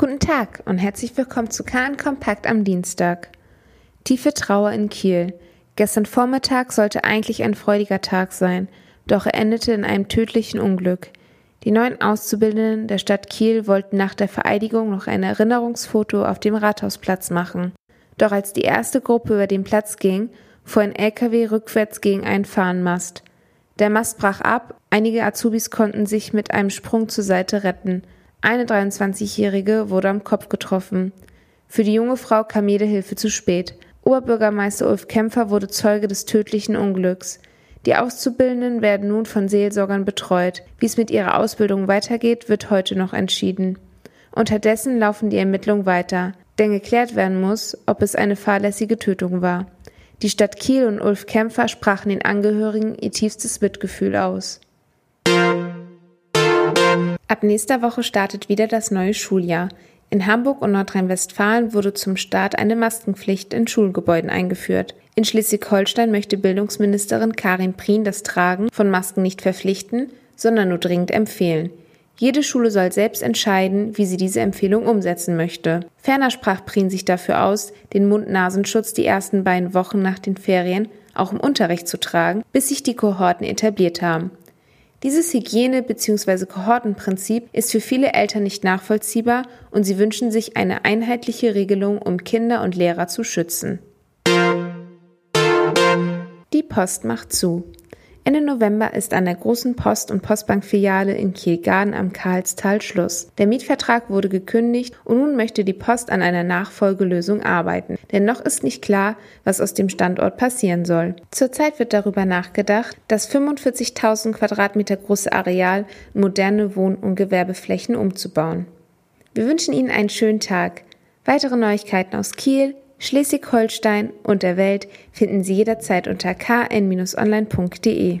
Guten Tag und herzlich willkommen zu KN Kompakt am Dienstag. Tiefe Trauer in Kiel. Gestern Vormittag sollte eigentlich ein freudiger Tag sein, doch er endete in einem tödlichen Unglück. Die neuen Auszubildenden der Stadt Kiel wollten nach der Vereidigung noch ein Erinnerungsfoto auf dem Rathausplatz machen. Doch als die erste Gruppe über den Platz ging, fuhr ein LKW rückwärts gegen einen Fahnenmast. Der Mast brach ab, einige Azubis konnten sich mit einem Sprung zur Seite retten. Eine 23-Jährige wurde am Kopf getroffen. Für die junge Frau kam jede Hilfe zu spät. Oberbürgermeister Ulf Kämpfer wurde Zeuge des tödlichen Unglücks. Die Auszubildenden werden nun von Seelsorgern betreut. Wie es mit ihrer Ausbildung weitergeht, wird heute noch entschieden. Unterdessen laufen die Ermittlungen weiter, denn geklärt werden muss, ob es eine fahrlässige Tötung war. Die Stadt Kiel und Ulf Kämpfer sprachen den Angehörigen ihr tiefstes Mitgefühl aus. Ab nächster Woche startet wieder das neue Schuljahr. In Hamburg und Nordrhein-Westfalen wurde zum Start eine Maskenpflicht in Schulgebäuden eingeführt. In Schleswig-Holstein möchte Bildungsministerin Karin Prien das Tragen von Masken nicht verpflichten, sondern nur dringend empfehlen. Jede Schule soll selbst entscheiden, wie sie diese Empfehlung umsetzen möchte. Ferner sprach Prien sich dafür aus, den Mund-Nasenschutz die ersten beiden Wochen nach den Ferien auch im Unterricht zu tragen, bis sich die Kohorten etabliert haben. Dieses Hygiene- bzw. Kohortenprinzip ist für viele Eltern nicht nachvollziehbar und sie wünschen sich eine einheitliche Regelung, um Kinder und Lehrer zu schützen. Die Post macht zu. Ende November ist an der großen Post- und Postbankfiliale in Kielgarden am Karlstal Schluss. Der Mietvertrag wurde gekündigt und nun möchte die Post an einer Nachfolgelösung arbeiten. Denn noch ist nicht klar, was aus dem Standort passieren soll. Zurzeit wird darüber nachgedacht, das 45.000 Quadratmeter große Areal in moderne Wohn- und Gewerbeflächen umzubauen. Wir wünschen Ihnen einen schönen Tag. Weitere Neuigkeiten aus Kiel, Schleswig-Holstein und der Welt finden Sie jederzeit unter kn-online.de.